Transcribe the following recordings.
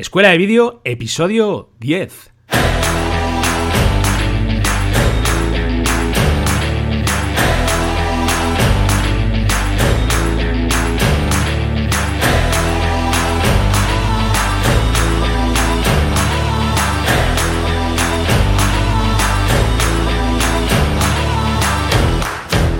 Escuela de Vídeo, episodio 10.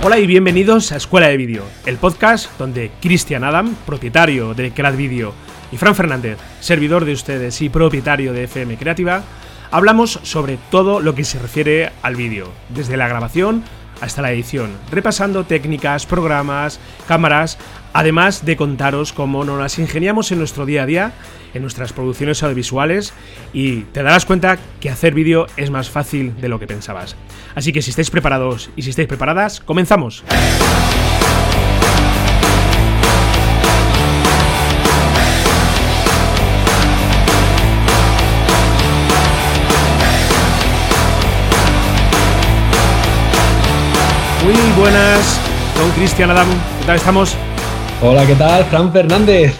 Hola y bienvenidos a Escuela de Vídeo, el podcast donde Cristian Adam, propietario de Crad Video, y Fran Fernández, servidor de ustedes y propietario de FM Creativa, hablamos sobre todo lo que se refiere al vídeo, desde la grabación hasta la edición, repasando técnicas, programas, cámaras, además de contaros cómo nos las ingeniamos en nuestro día a día, en nuestras producciones audiovisuales y te darás cuenta que hacer vídeo es más fácil de lo que pensabas. Así que si estáis preparados y si estáis preparadas, comenzamos. Muy buenas, don Cristian Adam, ¿qué tal estamos? Hola, ¿qué tal? Fran Fernández.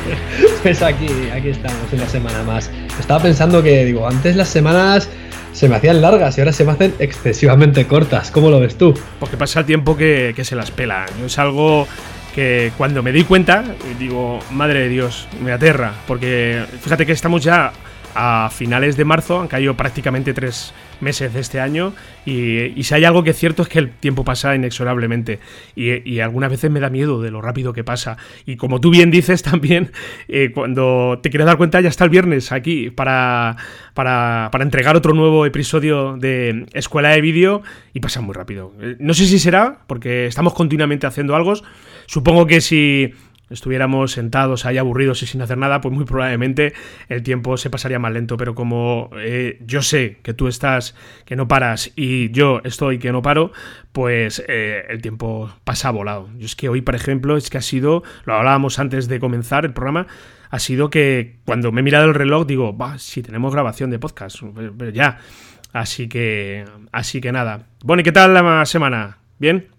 pues aquí, aquí estamos una semana más. Estaba pensando que, digo, antes las semanas se me hacían largas y ahora se me hacen excesivamente cortas. ¿Cómo lo ves tú? Porque pasa el tiempo que, se las pela. Es algo que cuando me di cuenta, digo, madre de Dios, me aterra. Porque fíjate que estamos ya a finales de marzo, han caído prácticamente tres meses de este año y, si hay algo que es cierto es que el tiempo pasa inexorablemente y, algunas veces me da miedo de lo rápido que pasa. Y como tú bien dices también eh, cuando te quieres dar cuenta ya está el viernes aquí para, para, para entregar otro nuevo episodio de Escuela de Vídeo y pasa muy rápido. Eh, no sé si será porque estamos continuamente haciendo algo. Supongo que si estuviéramos sentados ahí aburridos y sin hacer nada, pues muy probablemente el tiempo se pasaría más lento. Pero como eh, yo sé que tú estás, que no paras, y yo estoy que no paro, pues eh, el tiempo pasa volado. Yo es que hoy, por ejemplo, es que ha sido, lo hablábamos antes de comenzar el programa, ha sido que cuando me he mirado el reloj digo, va, si tenemos grabación de podcast, pero ya. Así que, así que nada. Bueno, ¿y qué tal la semana? ¿Bien?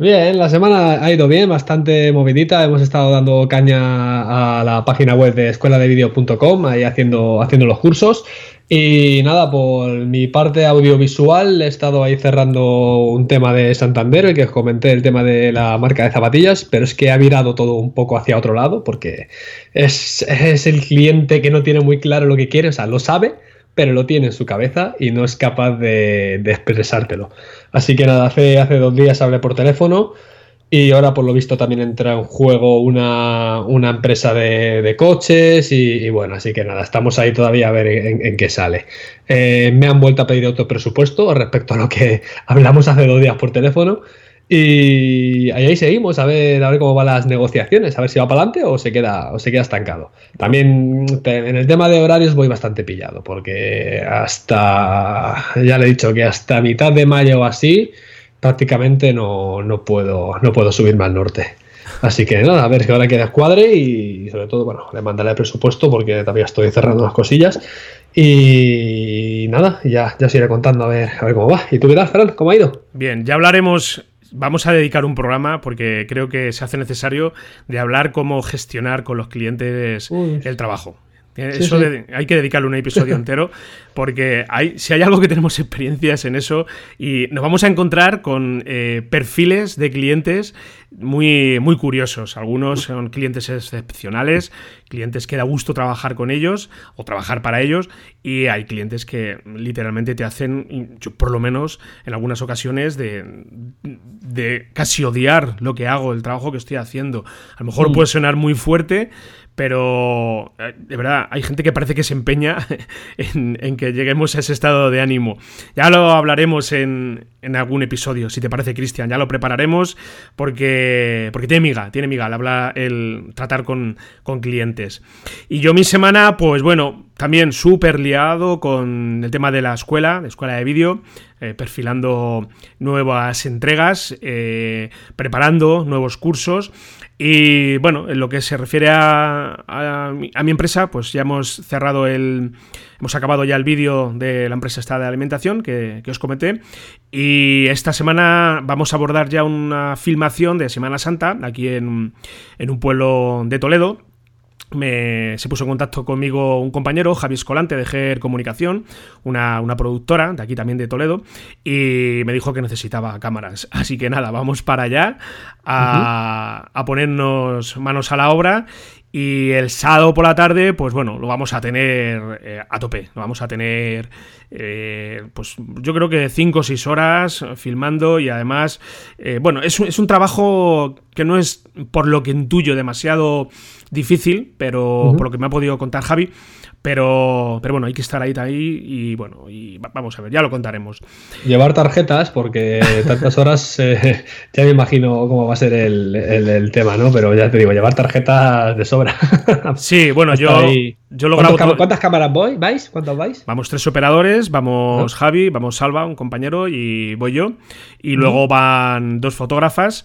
Bien, la semana ha ido bien, bastante movidita. Hemos estado dando caña a la página web de escueladevideo.com, ahí haciendo, haciendo los cursos. Y nada, por mi parte audiovisual he estado ahí cerrando un tema de Santander, el que os comenté, el tema de la marca de zapatillas, pero es que ha virado todo un poco hacia otro lado, porque es, es el cliente que no tiene muy claro lo que quiere, o sea, lo sabe, pero lo tiene en su cabeza y no es capaz de, expresártelo. Así que nada, hace, hace dos días hablé por teléfono y ahora por lo visto también entra en juego una, empresa de, coches y, bueno, así que nada, estamos ahí todavía a ver en, qué sale. Eh, me han vuelto a pedir otro presupuesto respecto a lo que hablamos hace dos días por teléfono y ahí seguimos a ver, a ver cómo van las negociaciones, a ver si va para adelante o se queda, o se queda estancado. También en el tema de horarios voy bastante pillado, porque hasta, ya le he dicho que hasta mitad de mayo o así, prácticamente no, no, puedo, no puedo subirme al norte. Así que nada, a ver que ahora queda escuadre y sobre todo, bueno, le mandaré el presupuesto porque todavía estoy cerrando las cosillas. Y nada, ya, ya os iré contando a ver, a ver cómo va. ¿Y tú qué tal, Fran? ¿Cómo ha ido? Bien, ya hablaremos vamos a dedicar un programa porque creo que se hace necesario de hablar cómo gestionar con los clientes el trabajo. Eso hay que dedicarle un episodio entero porque hay, si hay algo que tenemos experiencias en eso y nos vamos a encontrar con eh, perfiles de clientes muy, muy curiosos. Algunos son clientes excepcionales, clientes que da gusto trabajar con ellos o trabajar para ellos y hay clientes que literalmente te hacen, por lo menos en algunas ocasiones, de, de casi odiar lo que hago, el trabajo que estoy haciendo. A lo mejor mm. puede sonar muy fuerte, pero eh, de verdad, hay gente que parece que se empeña en, que lleguemos a ese estado de ánimo. Ya lo hablaremos en, algún episodio, si te parece, Cristian, ya lo prepararemos porque, porque tiene miga, tiene miga, habla el tratar con, clientes. Y yo mi semana, pues bueno, también súper liado con el tema de la escuela, de escuela de vídeo, eh, perfilando nuevas entregas, eh, preparando nuevos cursos y bueno, en lo que se refiere a, a, mi, empresa, pues ya hemos cerrado el. Hemos acabado ya el vídeo de la empresa esta de alimentación que, os comenté. Y esta semana vamos a abordar ya una filmación de Semana Santa aquí en, en un pueblo de Toledo se puso en contacto conmigo un compañero, Javi Escolante, de GER Comunicación, una, productora de aquí también de Toledo, y me dijo que necesitaba cámaras. Así que nada, vamos para allá a, a ponernos manos a la obra y el sábado por la tarde, pues bueno, lo vamos a tener eh, a tope. Lo vamos a tener, eh, pues yo creo que 5 o 6 horas filmando y además, eh, bueno, es, es, un trabajo que no es por lo que intuyo demasiado difícil, pero por lo que me ha podido contar Javi, pero, pero bueno, hay que estar ahí, ahí y bueno, y vamos a ver, ya lo contaremos. Llevar tarjetas, porque tantas horas eh, ya me imagino cómo va a ser el, tema, ¿no? Pero ya te digo, llevar tarjetas de sobra. Sí, bueno, yo, yo lo grabo. ¿Cuántas cámaras voy? ¿Vais? ¿Cuántos vais? Vamos tres operadores, vamos Javi, vamos Salva, un compañero, y voy yo. Y luego van dos fotógrafas.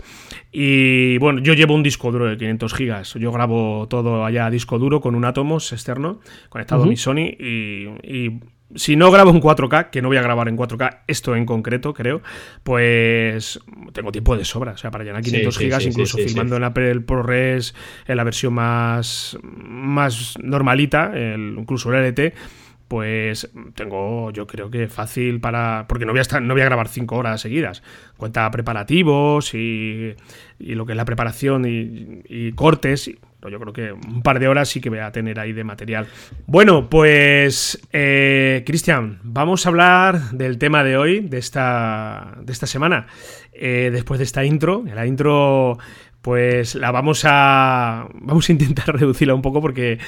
Y bueno, yo llevo un disco duro de 500 gigas. Yo grabo todo allá a disco duro con un Atomos externo conectado a mi Sony. Y, si no grabo en 4K, que no voy a grabar en 4K, esto en concreto, creo, pues tengo tiempo de sobra. O sea, para llenar 500 gigas, incluso filmando en Apple ProRes, en la versión más, más normalita, el, incluso el LT pues tengo, yo creo que fácil para. Porque no voy a estar, no voy a grabar cinco horas seguidas. Cuenta preparativos y, y lo que es la preparación y, cortes. yo creo que un par de horas sí que voy a tener ahí de material. Bueno, pues eh, Cristian, vamos a hablar del tema de hoy, de esta, de esta semana. Eh, después de esta intro, la intro pues la vamos a vamos a intentar reducirla un poco porque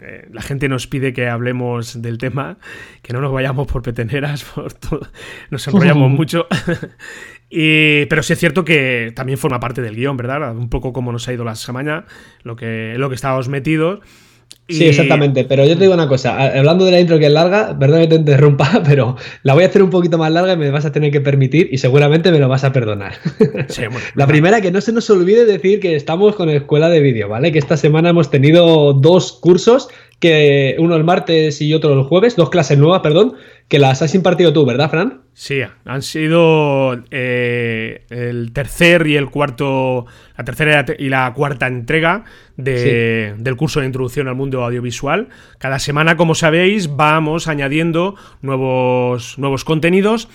eh, la gente nos pide que hablemos del tema, que no nos vayamos por peteneras, por nos enrollamos mucho. y, pero sí es cierto que también forma parte del guion, ¿verdad? Un poco como nos ha ido la semana, lo que lo que estábamos metidos. Sí, exactamente, pero yo te digo una cosa, hablando de la intro que es larga, perdón que te interrumpa, pero la voy a hacer un poquito más larga y me vas a tener que permitir y seguramente me lo vas a perdonar. la primera, que no se nos olvide decir que estamos con Escuela de Vídeo, ¿vale? Que esta semana hemos tenido dos cursos, que uno el martes y otro el jueves, dos clases nuevas, perdón, que las has impartido tú, ¿verdad, Fran? Sí, han sido eh, el tercer y el cuarto, la tercera y la cuarta entrega del curso de introducción al mundo audiovisual. Cada semana, como sabéis, vamos añadiendo nuevos, nuevos contenidos.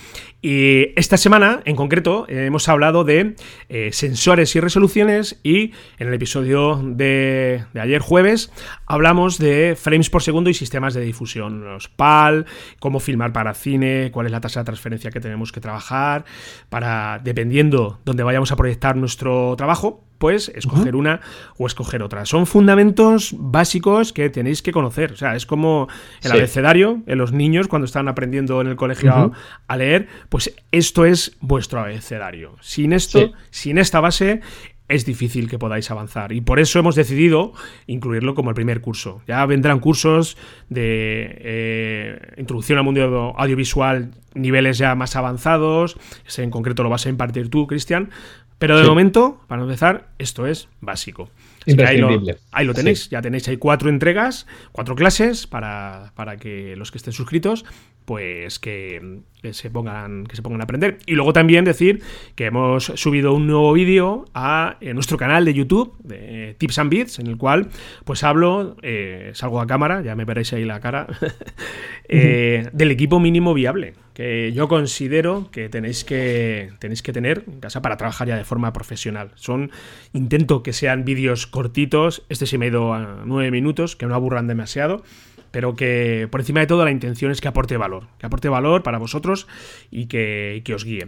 Y esta semana, en concreto, hemos hablado de eh, sensores y resoluciones y en el episodio de, de, ayer jueves hablamos de frames por segundo y sistemas de difusión, los PAL, cómo filmar para cine, cuál es la tasa de transferencia que tenemos que trabajar, para, dependiendo dónde vayamos a proyectar nuestro trabajo, pues escoger una o escoger otra. Son fundamentos básicos que tenéis que conocer. O sea, es como el abecedario en los niños cuando están aprendiendo en el colegio a, leer, pues esto es vuestro abecedario. Sin esto, sin esta base, es difícil que podáis avanzar. Y por eso hemos decidido incluirlo como el primer curso. Ya vendrán cursos de eh, introducción al mundo audiovisual, niveles ya más avanzados. Ese en concreto lo vas a impartir tú, Cristian. Pero de momento, para empezar, esto es básico. Ahí lo, tenéis, ya tenéis ahí cuatro entregas, cuatro clases para, para que los que estén suscritos pues que, se pongan que se pongan a aprender. Y luego también decir que hemos subido un nuevo vídeo a, nuestro canal de YouTube de Tips and Bits en el cual pues hablo eh, salgo a cámara ya me veréis ahí la cara eh, del equipo mínimo viable que yo considero que tenéis que tenéis que tener en casa para trabajar ya de forma profesional. Son intento que sean vídeos cortitos este se me ha ido a nueve minutos que no aburran demasiado pero que por encima de todo la intención es que aporte valor, que aporte valor para vosotros y que, os guíe.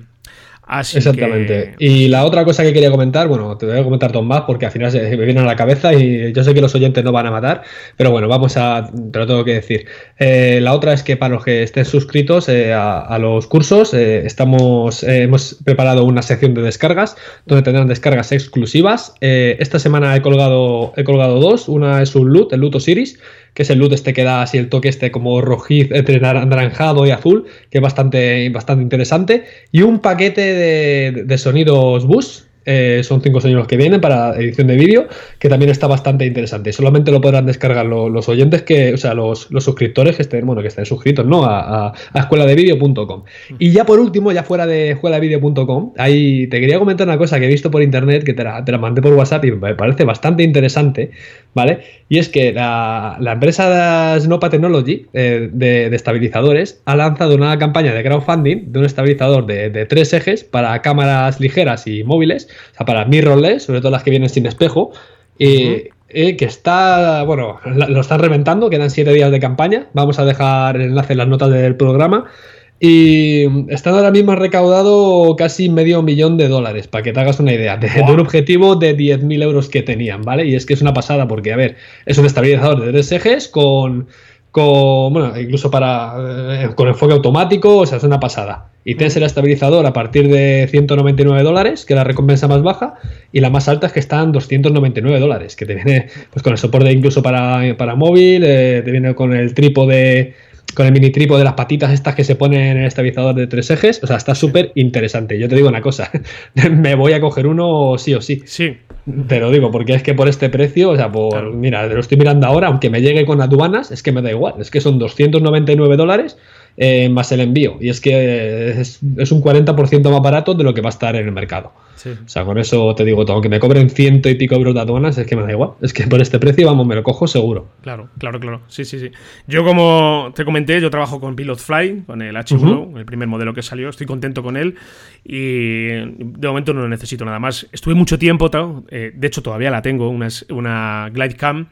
Exactamente. Y la otra cosa que quería comentar, bueno, te voy a comentar dos más porque al final se me viene a la cabeza y yo sé que los oyentes no van a matar, pero bueno, vamos a, te lo tengo que decir. Eh, la otra es que para los que estén suscritos eh, a, los cursos, eh, estamos, hemos preparado una sección de descargas donde tendrán descargas exclusivas. esta semana he colgado, he colgado dos, una es un loot, el Luto Osiris que es el loot este que da así el toque este como rojiz, entre anaranjado y azul, que es bastante, bastante interesante, y un paquete de, sonidos bus eh, son cinco años los que vienen para edición de vídeo, que también está bastante interesante. Solamente lo podrán descargar los, oyentes que, o sea, los, suscriptores que estén, bueno, que estén suscritos, ¿no? A, a, a escueladevideo.com. Y ya por último, ya fuera de escueladevideo.com, ahí te quería comentar una cosa que he visto por internet, que te la, te la mandé por WhatsApp y me parece bastante interesante, ¿vale? Y es que la, empresa Snopa Technology eh, de, estabilizadores ha lanzado una campaña de crowdfunding de un estabilizador de, tres ejes para cámaras ligeras y móviles, o sea, para mirrorless, sobre todo las que vienen sin espejo, y eh, que está, bueno, lo están reventando, quedan siete días de campaña, vamos a dejar el enlace en las notas del programa. Y están ahora mismo recaudado casi medio millón de dólares, para que te hagas una idea, de, un objetivo de 10.000 euros que tenían, ¿vale? Y es que es una pasada, porque, a ver, es un estabilizador de tres ejes con, con bueno, incluso para, eh, con enfoque automático, o sea, es una pasada. Y tienes el estabilizador a partir de 199 dólares, que es la recompensa más baja, y la más alta es que están 299 dólares, que te viene pues, con el soporte incluso para, para móvil, eh, te viene con el trípode con el mini tripo de las patitas estas que se ponen en el estabilizador de tres ejes. O sea, está súper interesante. Yo te digo una cosa, me voy a coger uno sí o sí. Sí. Te lo digo, porque es que por este precio, o sea, por, mira, lo estoy mirando ahora, aunque me llegue con aduanas, es que me da igual. Es que son 299 dólares eh, más el envío. Y es que es, es un 40% más barato de lo que va a estar en el mercado. O sea, con eso te digo todo. Aunque me cobren ciento y pico euros de aduanas, es que me da igual. Es que por este precio, vamos, me lo cojo seguro. Claro, claro, claro. Sí, sí, sí. Yo, como te comenté, yo trabajo con Pilot Fly, con el H1, el primer modelo que salió. Estoy contento con él y de momento no necesito nada más. Estuve mucho tiempo, eh, de hecho, todavía la tengo, una, una Glidecam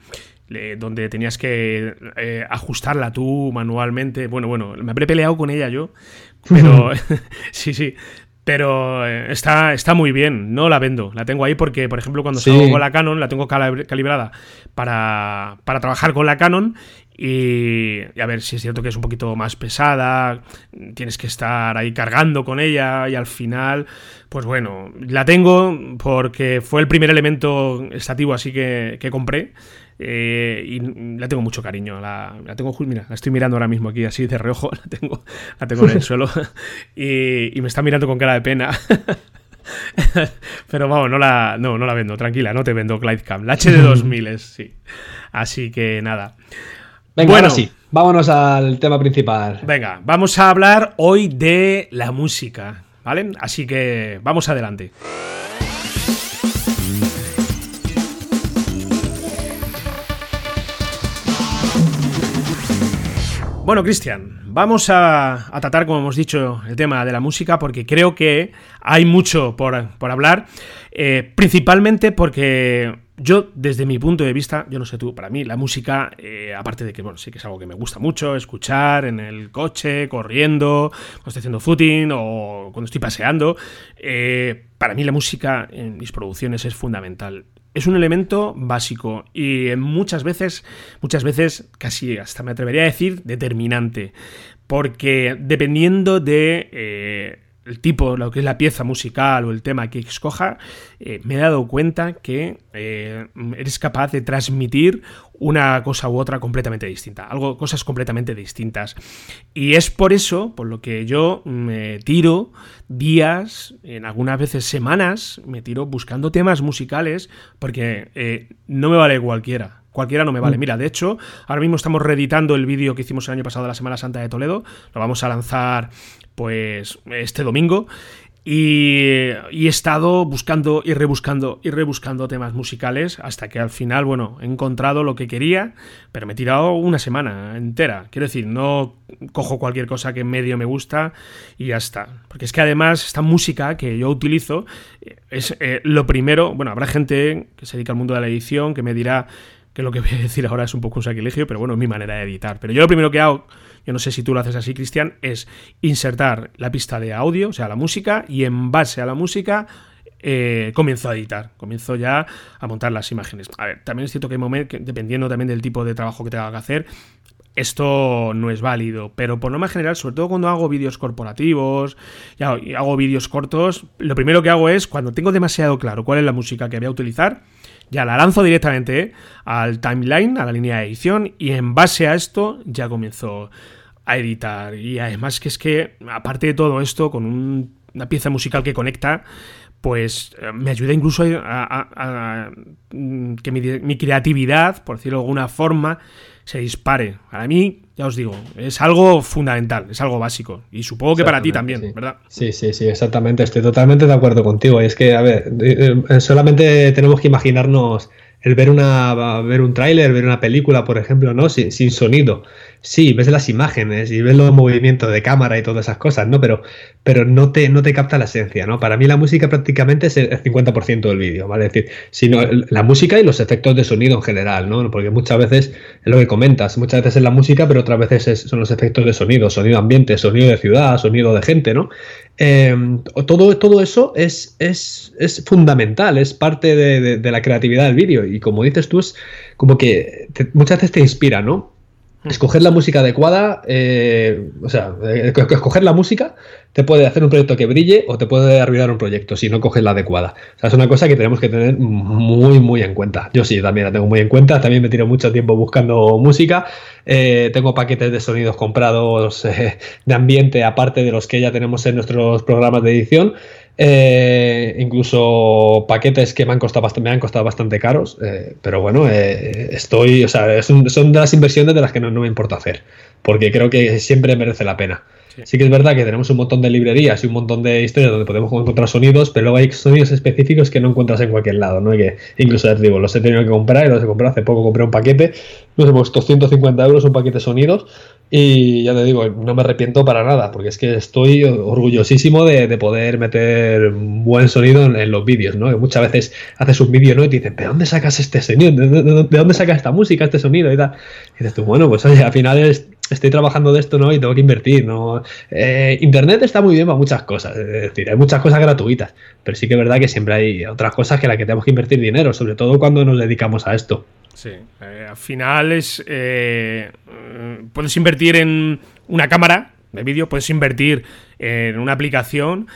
donde tenías que eh, ajustarla tú manualmente. Bueno, bueno, me habré peleado con ella yo, pero sí, sí. Pero eh, está, está muy bien, no la vendo. La tengo ahí porque, por ejemplo, cuando salgo con la Canon, la tengo calibrada para, para trabajar con la Canon y, a ver si es cierto que es un poquito más pesada, tienes que estar ahí cargando con ella y al final, pues bueno, la tengo porque fue el primer elemento estativo así que, que compré eh, y la tengo mucho cariño. La, tengo, mira, la estoy mirando ahora mismo aquí así de reojo, la tengo, la tengo en el suelo y, me está mirando con cara de pena. Pero vamos, no la, no, no la vendo, tranquila, no te vendo Glidecam. La HD2000 es, sí. Así que nada. Venga, bueno, sí, vámonos al tema principal. Venga, vamos a hablar hoy de la música, ¿vale? Así que vamos adelante. Bueno, Cristian, vamos a, tratar, como hemos dicho, el tema de la música porque creo que hay mucho por, hablar, eh, principalmente porque yo, desde mi punto de vista, yo no sé tú, para mí la música, eh, aparte de que, bueno, sí que es algo que me gusta mucho, escuchar en el coche, corriendo, cuando estoy haciendo footing o cuando estoy paseando, eh, para mí la música en mis producciones es fundamental es un elemento básico y muchas veces, muchas veces, casi hasta me atrevería a decir, determinante. Porque dependiendo de eh, el tipo, lo que es la pieza musical o el tema que escoja, eh, me he dado cuenta que eh, eres capaz de transmitir una cosa u otra completamente distinta, algo, cosas completamente distintas. Y es por eso, por lo que yo me tiro días, en algunas veces semanas, me tiro buscando temas musicales, porque eh, no me vale cualquiera. Cualquiera no me vale. Mm. Mira, de hecho, ahora mismo estamos reeditando el vídeo que hicimos el año pasado de la Semana Santa de Toledo. Lo vamos a lanzar pues este domingo y, he estado buscando y rebuscando y rebuscando temas musicales hasta que al final, bueno, he encontrado lo que quería, pero me he tirado una semana entera. Quiero decir, no cojo cualquier cosa que en medio me gusta y ya está. Porque es que además esta música que yo utilizo es eh, lo primero, bueno, habrá gente que se dedica al mundo de la edición que me dirá que lo que voy a decir ahora es un poco un sacrilegio, pero bueno, es mi manera de editar. Pero yo lo primero que hago yo no sé si tú lo haces así, Cristian, es insertar la pista de audio, o sea, la música, y en base a la música eh, comienzo a editar, comienzo ya a montar las imágenes. A ver, también es cierto que dependiendo también del tipo de trabajo que tenga que hacer, esto no es válido, pero por norma general, sobre todo cuando hago vídeos corporativos y hago vídeos cortos, lo primero que hago es, cuando tengo demasiado claro cuál es la música que voy a utilizar, ya la lanzo directamente al timeline, a la línea de edición, y en base a esto ya comienzo a editar. Y además que es que, aparte de todo esto, con una pieza musical que conecta, pues eh, me ayuda incluso a, mm, que mi, creatividad, por decirlo de alguna forma, se dispare. Para mí, ya os digo, es algo fundamental, es algo básico. Y supongo que para ti también, ¿verdad? Sí, sí, sí, exactamente. Estoy totalmente de acuerdo contigo. Y es que, a ver, eh, solamente tenemos que imaginarnos el ver una ver un tráiler, ver una película, por ejemplo, ¿no? Sin, sin, sonido. Sí, ves las imágenes y ves los movimientos de cámara y todas esas cosas, ¿no? Pero, pero no, te, no te capta la esencia, ¿no? Para mí la música prácticamente es el 50% del vídeo, ¿vale? Es decir, sino la música y los efectos de sonido en general, ¿no? Porque muchas veces es lo que comentas, muchas veces es la música, pero otras veces son los efectos de sonido, sonido ambiente, sonido de ciudad, sonido de gente, ¿no? Eh, todo, todo eso es, es, es, fundamental, es parte de, la creatividad del vídeo y como dices tú, es como que muchas veces te inspira, ¿no? Escoger la música adecuada, eh, o sea, eh, escoger la música te puede hacer un proyecto que brille o te puede arruinar un proyecto si no coges la adecuada. O sea, es una cosa que tenemos que tener muy, muy en cuenta. Yo sí, también la tengo muy en cuenta. También me tiro mucho tiempo buscando música. Eh, tengo paquetes de sonidos comprados de ambiente, aparte de los que ya tenemos en nuestros programas de edición. Eh, incluso paquetes que me han costado bastante, me han costado bastante caros, eh, pero bueno, eh, estoy, o sea, son, de las inversiones de las que no, me importa hacer, porque creo que siempre merece la pena. Sí. que es verdad que tenemos un montón de librerías y un montón de historias donde podemos encontrar sonidos, pero luego hay sonidos específicos que no encuentras en cualquier lado, ¿no? Y que incluso digo, los he tenido que comprar y los he comprado hace poco, compré un paquete, nos hemos costado 150 euros un paquete de sonidos y ya te digo, no me arrepiento para nada, porque es que estoy orgullosísimo de, poder meter buen sonido en, los vídeos, ¿no? Que muchas veces haces un vídeo, ¿no? Y te dicen, ¿pero dónde sacas este sonido? ¿De, dónde sacas esta música, este sonido? Y, tal. y dices tú, bueno, pues oye, al final estoy trabajando de esto, ¿no? Y tengo que invertir, ¿no? Eh, Internet está muy bien para muchas cosas, es decir, hay muchas cosas gratuitas, pero sí que es verdad que siempre hay otras cosas que las que tenemos que invertir dinero, sobre todo cuando nos dedicamos a esto. Sí, eh, al final es. Eh, puedes invertir en una cámara de vídeo, puedes invertir en una aplicación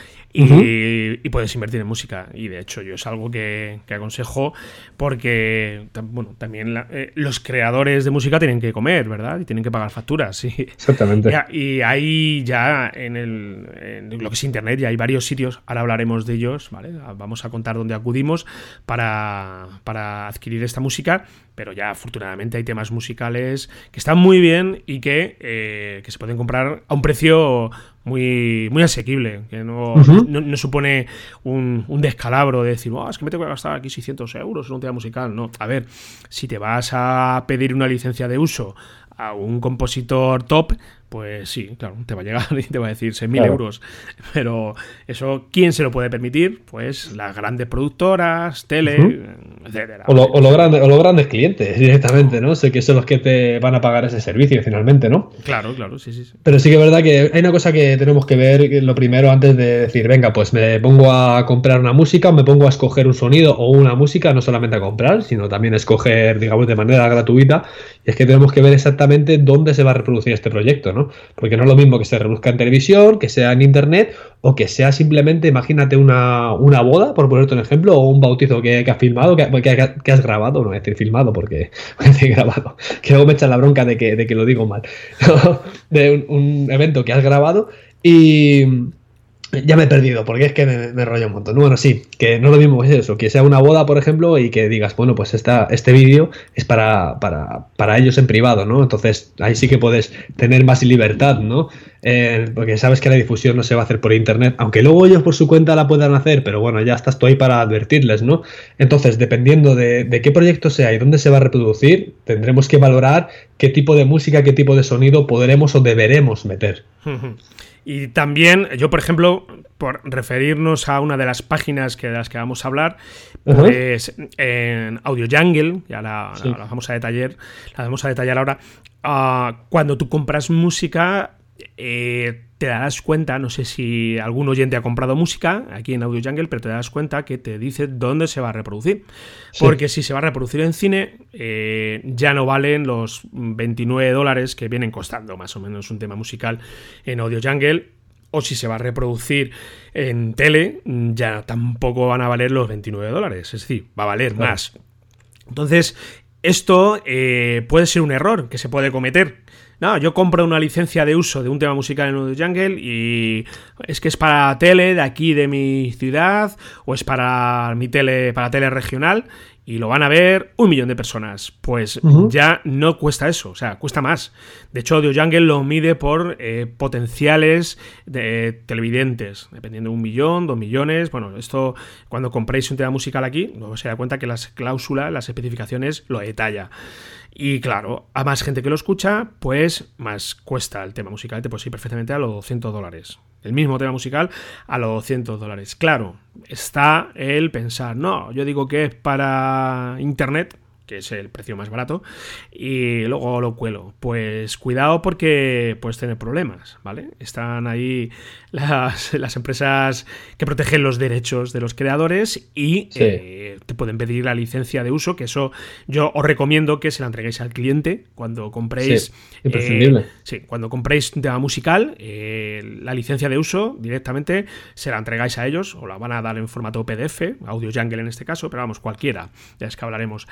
y, puedes invertir en música. Y de hecho, yo es algo que, aconsejo porque, bueno, también eh, los creadores de música tienen que comer, ¿verdad? Y tienen que pagar facturas. Sí. Exactamente. Y, hay ya en, el, lo que es Internet, ya hay varios sitios, ahora hablaremos de ellos, ¿vale? Vamos a contar dónde acudimos para, para adquirir esta música pero ya afortunadamente hay temas musicales que están muy bien y que, eh, que se pueden comprar a un precio muy, muy asequible, que no, no, supone un, un, descalabro de decir, oh, es que me tengo que gastar aquí 600 euros en un tema musical. No, a ver, si te vas a pedir una licencia de uso a un compositor top, pues sí, claro, te va a llegar y te va a decir 6.000 euros. Pero eso, ¿quién se lo puede permitir? Pues las grandes productoras, tele, etcétera. O, o, los grandes clientes directamente, ¿no? Sé que son los que te van a pagar ese servicio finalmente, ¿no? Claro, claro, sí, sí, sí. Pero sí que es verdad que hay una cosa que tenemos que ver lo primero antes de decir, venga, pues me pongo a comprar una música o me pongo a escoger un sonido o una música, no solamente a comprar, sino también a escoger, digamos, de manera gratuita. Y es que tenemos que ver exactamente dónde se va a reproducir este proyecto, ¿no? Porque no es lo mismo que se reduzca en televisión, que sea en internet, o que sea simplemente, imagínate una, boda, por ponerte un ejemplo, o un bautizo que, has filmado, que, que, has grabado, no a decir filmado porque decir grabado, que luego me echan la bronca de que, de que lo digo mal, de un evento que has grabado y ya me he perdido, porque es que me, rollo un montón. Bueno, sí, que no lo mismo es eso, que sea una boda, por ejemplo, y que digas, bueno, pues esta, este vídeo es para, para, para, ellos en privado, ¿no? Entonces ahí sí que puedes tener más libertad, ¿no? Eh, porque sabes que la difusión no se va a hacer por internet, aunque luego ellos por su cuenta la puedan hacer, pero bueno, ya estás tú ahí para advertirles, ¿no? Entonces, dependiendo de, de qué proyecto sea y dónde se va a reproducir, tendremos que valorar qué tipo de música, qué tipo de sonido podremos o deberemos meter. Y también, yo por ejemplo, por referirnos a una de las páginas que, de las que vamos a hablar, pues en Audio Jungle, ya la, vamos a detallar, la vamos a detallar ahora, ah, cuando tú compras música, eh, te darás cuenta, no sé si algún oyente ha comprado música aquí en Audio Jungle, pero te das cuenta que te dice dónde se va a reproducir. Porque si se va a reproducir en cine, eh, ya no valen los 29 dólares que vienen costando más o menos un tema musical en Audio Jungle. O si se va a reproducir en tele, ya tampoco van a valer los 29 dólares. Es decir, va a valer más. Entonces, esto eh, puede ser un error que se puede cometer no, yo compro una licencia de uso de un tema musical en Audio Jungle y es que es para tele de aquí de mi ciudad o es para mi tele, para tele regional y lo van a ver un millón de personas. Pues ya no cuesta eso, o sea, cuesta más. De hecho, Audio Jungle lo mide por eh, potenciales de televidentes, dependiendo de un millón, dos millones. Bueno, esto cuando compréis un tema musical aquí, luego se da cuenta que las cláusulas, las especificaciones lo detalla. Y claro, a más gente que lo escucha, pues más cuesta el tema musical. Te puedes ir perfectamente a los 200 dólares el mismo tema musical a los 200 dólares. Claro, está el pensar, no, yo digo que es para Internet, que es el precio más barato, y luego lo cuelo. Pues cuidado porque puedes tener problemas, ¿vale? Están ahí las, empresas que protegen los derechos de los creadores y eh, te pueden pedir la licencia de uso, que eso yo os recomiendo que se la entreguéis al cliente cuando compréis. imprescindible. Eh, sí, cuando compréis un tema musical, eh, la licencia de uso directamente se la entregáis a ellos o la van a dar en formato PDF, Audio Jungle en este caso, pero vamos, cualquiera, ya es que hablaremos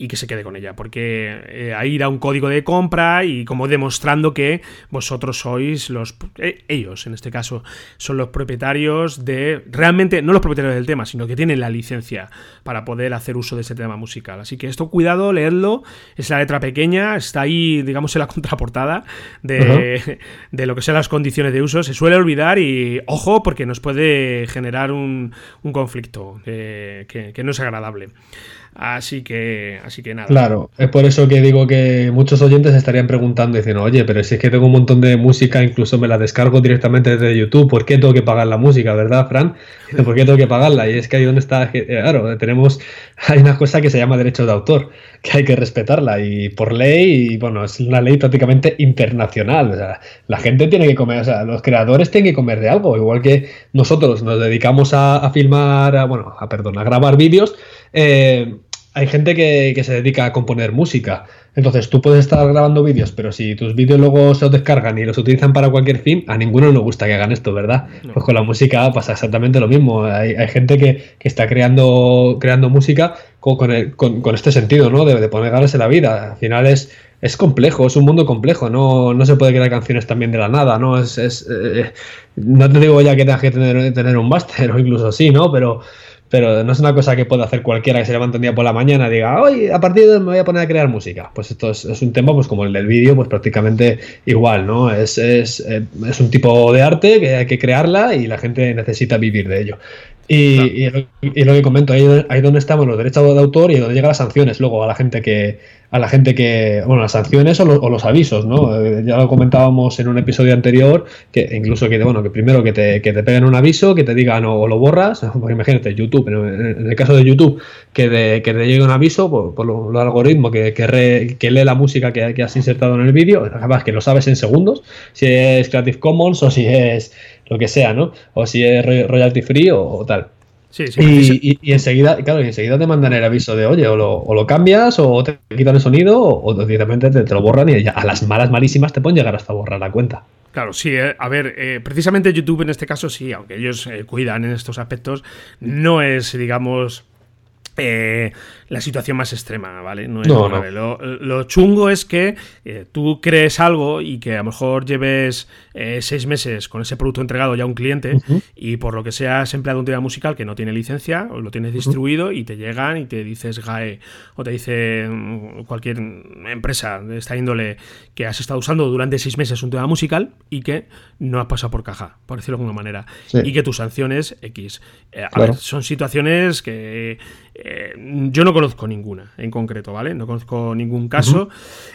y que se quede con ella, porque eh, ahí irá un código de compra y como demostrando que vosotros sois los... Eh, ellos, en este caso, son los propietarios de... Realmente, no los propietarios del tema, sino que tienen la licencia para poder hacer uso de ese tema musical. Así que esto, cuidado, leedlo, es la letra pequeña, está ahí, digamos, en la contraportada de, de lo que sean las condiciones de uso. Se suele olvidar y, ojo, porque nos puede generar un, un conflicto eh, que, que no es agradable. Así que, así que nada. Claro, es por eso que digo que muchos oyentes estarían preguntando, diciendo, oye, pero si es que tengo un montón de música, incluso me la descargo directamente desde YouTube, ¿por qué tengo que pagar la música, verdad, Fran? ¿Por qué tengo que pagarla? Y es que ahí donde está, claro, tenemos, hay una cosa que se llama derecho de autor, que hay que respetarla y por ley, y bueno, es una ley prácticamente internacional. O sea, la gente tiene que comer, o sea, los creadores tienen que comer de algo, igual que nosotros nos dedicamos a, filmar, bueno, a, perdón, a grabar vídeos eh, hay gente que, se dedica a componer música. Entonces tú puedes estar grabando vídeos, pero si tus vídeos luego se los descargan y los utilizan para cualquier fin, a ninguno le gusta que hagan esto, ¿verdad? Pues con la música pasa exactamente lo mismo. Hay, gente que, está creando, creando música con, este sentido, ¿no? De, poner ganas en la vida. Al final es, es complejo, es un mundo complejo, no, no se puede crear canciones también de la nada, ¿no? Es, eh, no te digo ya que tengas que tener, tener un máster o incluso sí, ¿no? Pero pero no es una cosa que pueda hacer cualquiera que se levante un día por la mañana y diga, hoy a partir de hoy me voy a poner a crear música. Pues esto es, un tema, pues como el del vídeo, pues prácticamente igual, ¿no? Es, es, eh, es, un tipo de arte que hay que crearla y la gente necesita vivir de ello. Y, y, lo que comento, ahí, ahí donde estamos los derechos de autor y donde llegan las sanciones luego a la gente que, a la gente que, bueno, las sanciones o, los avisos, ¿no? Eh, ya lo comentábamos en un episodio anterior, que incluso que, bueno, que primero que te, que te peguen un aviso, que te digan o, lo borras, porque imagínate, YouTube, en, el caso de YouTube, que, de, que te llegue un aviso por, por lo algoritmos que, que, lee la música que, que has insertado en el vídeo, además que lo sabes en segundos, si es Creative Commons o si es lo que sea, ¿no? O si es royalty free o tal. Sí, sí, y, enseguida, claro, enseguida te mandan el aviso de, oye, o lo, cambias, o te quitan el sonido, o, directamente te, lo borran y a las malas malísimas te pueden llegar hasta borrar la cuenta. Claro, sí, eh, a ver, eh, precisamente YouTube en este caso sí, aunque ellos eh, cuidan en estos aspectos, no es, digamos, la situación más extrema, ¿vale? No, es Lo, chungo es que eh, tú crees algo y que a lo mejor lleves eh, seis meses con ese producto entregado ya a un cliente y por lo que sea has empleado un tema musical que no tiene licencia o lo tienes distribuido y te llegan y te dices GAE o te dice mm, cualquier empresa de esta índole que has estado usando durante seis meses un tema musical y que no has pasado por caja, por decirlo de alguna manera, y que tu sanción es X. Eh, a ver, son situaciones que yo no conozco ninguna en concreto, ¿vale? No conozco ningún caso,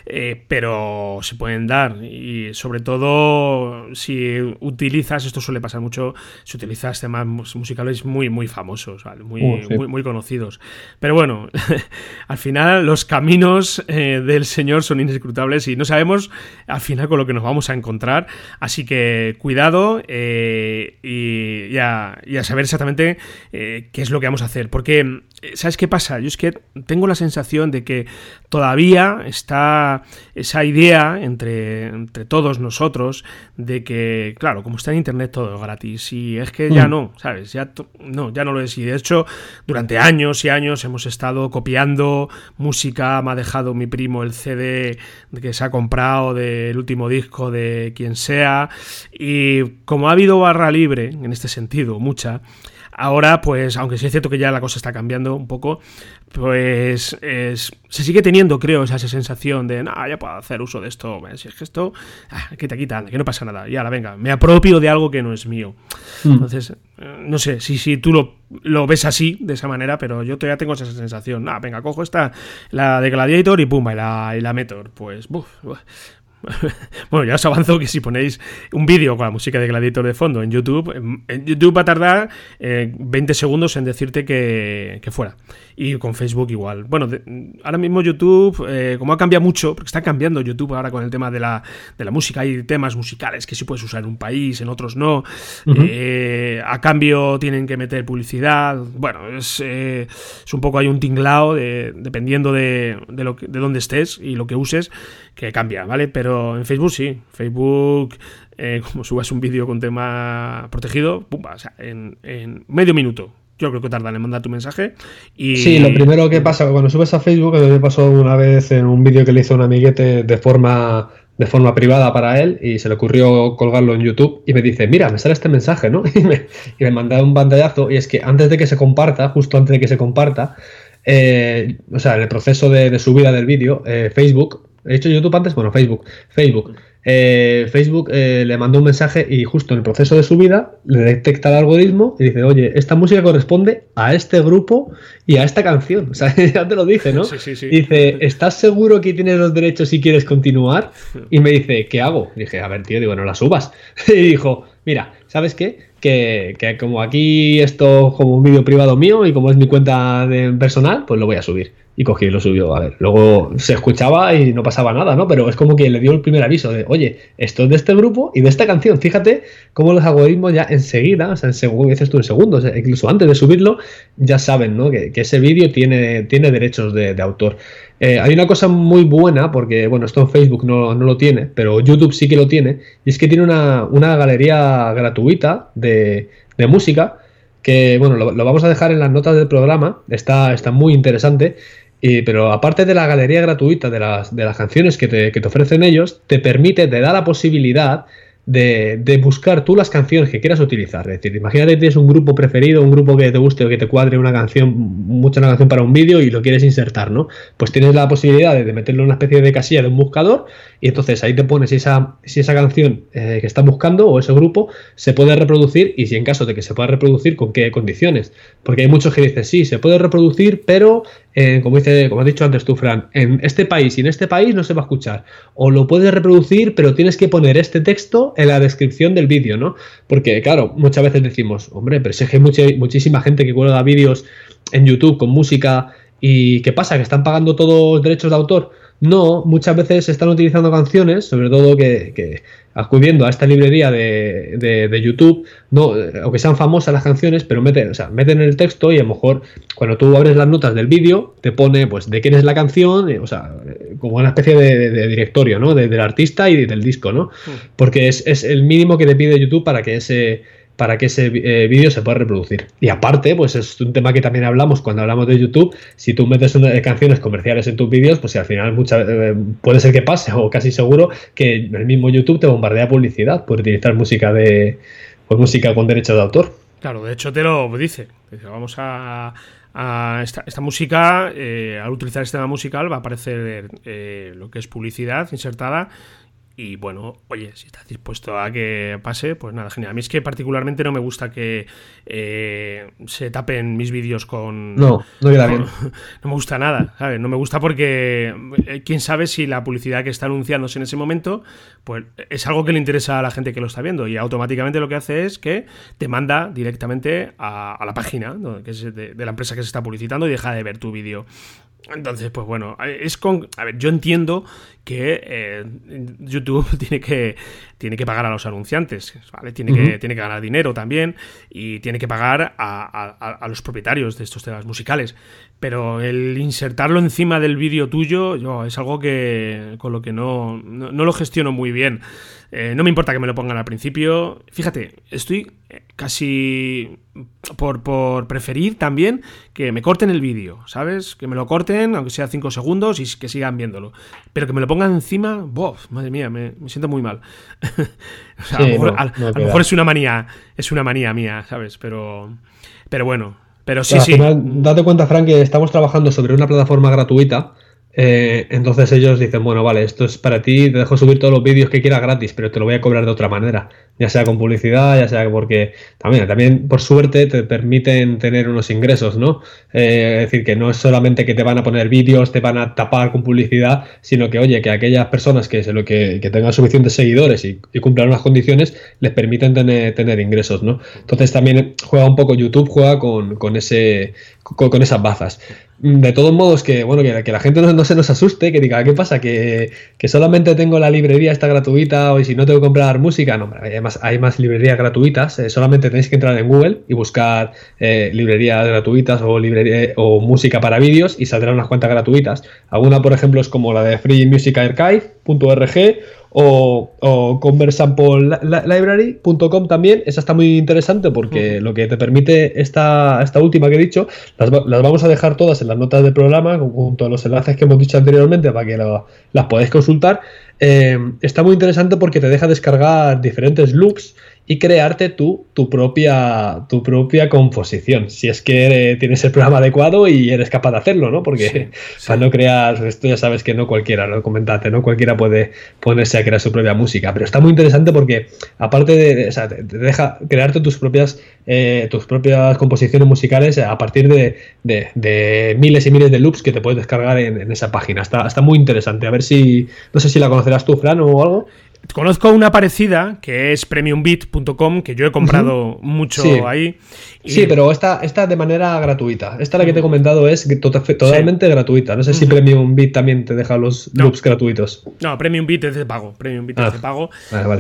eh, pero se pueden dar. Y sobre todo, si utilizas, esto suele pasar mucho, si utilizas temas musicales muy, muy famosos, Muy, uh, muy, conocidos. Pero bueno, al final los caminos eh, del Señor son inescrutables y no sabemos al final con lo que nos vamos a encontrar. Así que cuidado eh, y, ya, saber exactamente qué es lo que vamos a hacer. Porque ¿sabes qué pasa? Yo es que tengo la sensación de que todavía está esa idea entre, entre todos nosotros de que, claro, como está en internet todo es gratis y es que ya mm. no, ¿sabes? Ya no, ya no lo es. Y de hecho, durante años y años hemos estado copiando música, me ha dejado mi primo el CD que se ha comprado del último disco de quien sea y como ha habido barra libre en este sentido, mucha, Ahora, pues, aunque sí es cierto que ya la cosa está cambiando un poco, pues se sigue teniendo, creo, esa, sensación de, no, ya puedo hacer uso de esto. Si es que esto, ah, quita, quita, que no pasa nada. Ya, la venga, me apropio de algo que no es mío. Mm. Entonces, eh, no sé si, si tú lo, lo, ves así, de esa manera, pero yo todavía tengo esa sensación. Ah, venga, cojo esta, la de Gladiator y pumba, y la, y la meto. Pues, buf, bueno, ya os avanzo que si ponéis un vídeo con la música de Gladiator de fondo en YouTube, en YouTube va a tardar 20 eh, segundos en decirte que, fuera. Y con Facebook igual. Bueno, ahora mismo YouTube, eh, como ha cambiado mucho, porque está cambiando YouTube ahora con el tema de la, de la música, hay temas musicales que sí puedes usar en un país, en otros no. Eh, a cambio tienen que meter publicidad. Bueno, es, es un poco hay un tinglao dependiendo de, de, lo de dónde estés y lo que uses, que cambia, ¿vale? Pero en Facebook sí. Facebook, eh, como subas un vídeo con tema protegido, en, medio minuto. Yo creo que tardan en mandar tu mensaje. Y... Sí, lo primero que pasa cuando subes a Facebook, me pasó una vez en un vídeo que le hizo un amiguete de forma de forma privada para él y se le ocurrió colgarlo en YouTube y me dice, mira, me sale este mensaje, ¿no? Y me, y manda un pantallazo y es que antes de que se comparta, justo antes de que se comparta, eh, o sea, en el proceso de, subida del vídeo, eh, Facebook He hecho YouTube antes, bueno, Facebook. Facebook. Eh, Facebook eh, le mandó un mensaje y justo en el proceso de subida le detecta el algoritmo y dice, oye, esta música corresponde a este grupo y a esta canción. O sea, ya te lo dice, ¿no? Sí, sí, sí. Dice, ¿estás seguro que tienes los derechos si quieres continuar? Y me dice, ¿qué hago? dije, a ver, tío, digo, no la subas. Y dijo, mira, ¿sabes qué? Que, que como aquí esto como un vídeo privado mío y como es mi cuenta de personal, pues lo voy a subir y cogí y lo subió. A ver, luego se escuchaba y no pasaba nada, ¿no? Pero es como que le dio el primer aviso de, oye, esto es de este grupo y de esta canción. Fíjate cómo los algoritmos ya enseguida, o sea, en dices tú, en segundos, incluso antes de subirlo, ya saben, ¿no? Que, ese vídeo tiene, tiene derechos de, autor. Eh, hay una cosa muy buena, porque, bueno, esto en Facebook no, lo tiene, pero YouTube sí que lo tiene, y es que tiene una, galería gratuita de, de música que bueno, lo, lo, vamos a dejar en las notas del programa, está, está muy interesante, pero aparte de la galería gratuita de las, canciones que te, ofrecen ellos, te permite, te da la posibilidad de, buscar tú las canciones que quieras utilizar. Es decir, imagínate que tienes un grupo preferido, un grupo que te guste o que te cuadre una canción, mucha una canción para un vídeo y lo quieres insertar, ¿no? Pues tienes la posibilidad de, meterlo en una especie de casilla de un buscador y entonces ahí te pones si esa, esa canción eh, que estás buscando o ese grupo se puede reproducir y si en caso de que se pueda reproducir, con qué condiciones. Porque hay muchos que dicen, sí, se puede reproducir, pero eh, como, dice, como has dicho antes tú, Fran, en este país y en este país no se va a escuchar. O lo puedes reproducir, pero tienes que poner este texto en la descripción del vídeo, ¿no? Porque, claro, muchas veces decimos, hombre, pero es que hay muchísima gente que cuelga vídeos en YouTube con música y ¿qué pasa? ¿Que están pagando todos derechos de autor? No, muchas veces se están utilizando canciones, sobre todo que, acudiendo a esta librería de, YouTube, no, aunque sean famosas las canciones, pero meten, o sea, meten el texto y a lo mejor cuando tú abres las notas del vídeo, te pone pues de quién es la canción, eh, o sea, como una especie de, directorio, ¿no? del artista y del disco, ¿no? Mm. Porque es, es el mínimo que te pide YouTube para que ese para que ese eh, vídeo se pueda reproducir. Y aparte, pues es un tema que también hablamos cuando hablamos de YouTube. Si tú metes una, canciones comerciales en tus vídeos, pues al final muchas, eh, puede ser que pase, o casi seguro, que el mismo YouTube te bombardea publicidad por utilizar música de pues, música con derechos de autor. Claro, de hecho te lo dice. vamos a, esta, música, eh, al utilizar este tema musical va a aparecer lo que es publicidad insertada y bueno, oye, si estás dispuesto a que pase, pues nada, genial. A mí es que particularmente no me gusta que eh, se tapen mis vídeos con. No, no queda bien. No me gusta nada, ¿sabes? No me gusta porque eh, quién sabe si la publicidad que está anunciándose en ese momento, pues es algo que le interesa a la gente que lo está viendo. Y automáticamente lo que hace es que te manda directamente a, la página que es de, de la empresa que se está publicitando y deja de ver tu vídeo. Entonces, pues bueno, es con. A ver, yo entiendo que eh, YouTube tiene que, tiene que pagar a los anunciantes, ¿vale? Tiene, que, tiene que ganar dinero también y tiene que pagar a, los propietarios de estos temas musicales. Pero el insertarlo encima del vídeo tuyo, yo, es algo que con lo que no, no lo gestiono muy bien. Eh, no me importa que me lo pongan al principio. Fíjate, estoy eh, casi por, preferir también que me corten el vídeo, ¿sabes? Que me lo corten, aunque sea 5 segundos, y que sigan viéndolo. Pero que me lo pongan encima, ¡bof! Madre mía, me, siento muy mal. a lo mejor, es una manía, es una manía mía, ¿sabes? Pero, pero bueno, pero sí, sí. date cuenta, Frank, que estamos trabajando sobre una plataforma gratuita eh, entonces ellos dicen, bueno, vale, esto es para ti, te dejo subir todos los vídeos que quieras gratis, pero te lo voy a cobrar de otra manera, ya sea con publicidad, ya sea porque también, por suerte te permiten tener unos ingresos, ¿no? Eh, es decir, que no es solamente que te van a poner vídeos, te van a tapar con publicidad, sino que, oye, que aquellas personas que, lo que, tengan suficientes seguidores y, cumplan unas condiciones, les permiten tener, ingresos, ¿no? Entonces también juega un poco YouTube, juega con, con ese, con, esas bazas. De todos modos, que bueno, que, la gente no, se nos asuste, que diga, ¿qué pasa? Que, solamente tengo la librería esta gratuita o si no tengo que comprar música. No, hay más, hay más librerías gratuitas. Eh, solamente tenéis que entrar en Google y buscar eh, librerías gratuitas o, librería, o música para vídeos y saldrán unas cuentas gratuitas. Alguna, por ejemplo, es como la de freemusicarchive.org o, o conversampleLibrary.com también. Esa está muy interesante porque lo que te permite esta, esta última que he dicho, las, vamos a dejar todas en las notas del programa junto a los enlaces que hemos dicho anteriormente para que las podáis consultar. Eh, está muy interesante porque te deja descargar diferentes loops y crearte tú tu propia, tu propia composición. Si es que tienes el programa adecuado y eres capaz de hacerlo, ¿no? Porque para no crear, esto ya sabes que no cualquiera, lo comentaste, no cualquiera puede ponerse a crear su propia música. Pero está muy interesante porque, aparte de, o sea, te, deja crearte tus propias, eh, tus propias composiciones musicales a partir de, de, miles y miles de loops que te puedes descargar en, en, esa página. Está, está muy interesante. A ver si, no sé si la conocerás tú, Fran, o algo. Conozco una parecida que es premiumbit.com, que yo he comprado mucho ahí. Sí, pero esta, esta de manera gratuita. Esta la que te he mm. comentado es totalmente gratuita. No sé si Premiumbit también te deja los loops gratuitos. No, Premiumbit es de pago. Premiumbit es de ah, pago.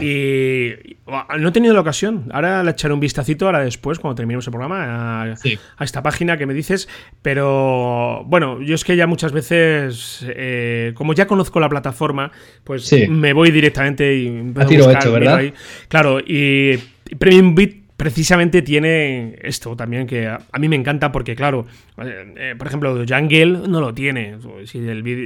Y no he tenido la ocasión. Ahora le echaré un vistacito, ahora después, cuando terminemos el programa, a, esta página que me dices. Pero bueno, yo es que ya muchas veces, eh, como ya conozco la plataforma, pues me voy directamente a tiro hecho, ¿verdad? Claro, y Premium Beat precisamente tiene esto también que a, mí me encanta porque, claro, eh, por ejemplo, Jungle no lo tiene. Si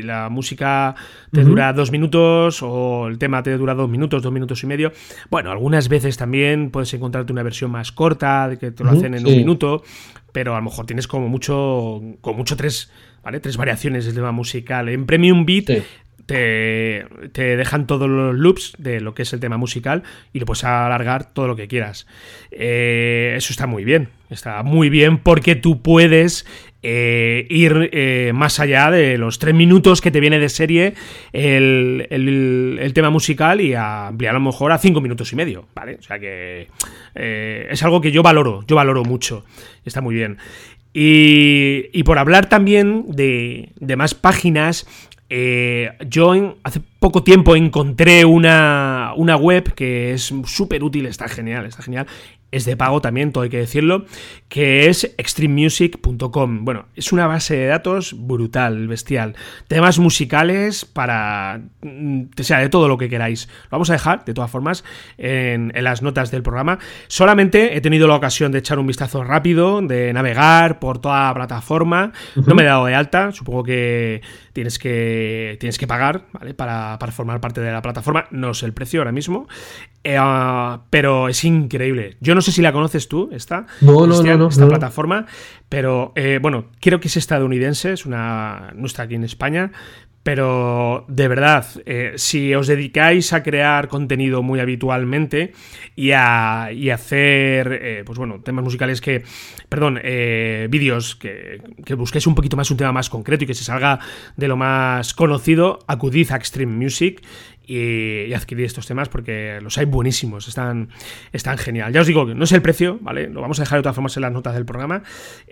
la música te dura dos minutos o el tema te dura dos minutos, dos minutos y medio, bueno, algunas veces también puedes encontrarte una versión más corta, de que te lo hacen en un minuto, pero a lo mejor tienes como mucho, como mucho tres, ¿vale? Tres variaciones del tema musical. En Premium Beat te, dejan todos los loops de lo que es el tema musical y lo puedes alargar todo lo que quieras. Eh, eso está muy bien, está muy bien porque tú puedes eh, ir eh, más allá de los tres minutos que te viene de serie el, tema musical y ampliar a lo mejor a cinco minutos y medio, ¿vale? O sea que es algo que yo valoro, yo valoro mucho, está muy bien. Y, por hablar también de, de más páginas, eh, yo hace poco tiempo encontré una, una web que es súper útil, está genial, está genial, es de pago también, todo hay que decirlo, que es extrememusic.com. Bueno, es una base de datos brutal, bestial. Temas musicales para, mm, o sea, de todo lo que queráis. Lo vamos a dejar, de todas formas, en, las notas del programa. Solamente he tenido la ocasión de echar un vistazo rápido, de navegar por toda la plataforma. No me he dado de alta, supongo que tienes que, tienes que pagar, ¿vale? Para, para formar parte de la plataforma. No sé el precio ahora mismo. Eh, ah, pero es increíble. Yo no sé si la conoces tú, esta, no, no, no, esta plataforma, pero eh, bueno, creo que es estadounidense, es una nuestra aquí en España, Pero de verdad, eh, si os dedicáis a crear contenido muy habitualmente y a, hacer, eh, pues bueno, temas musicales que, perdón, eh, vídeos que, que, busquéis un poquito más un tema más concreto y que se salga de lo más conocido, acudid a Extreme Music y, adquirir estos temas porque los hay buenísimos, están, están genial. Ya os digo que no es el precio, ¿vale? Lo vamos a dejar de todas formas en las notas del programa.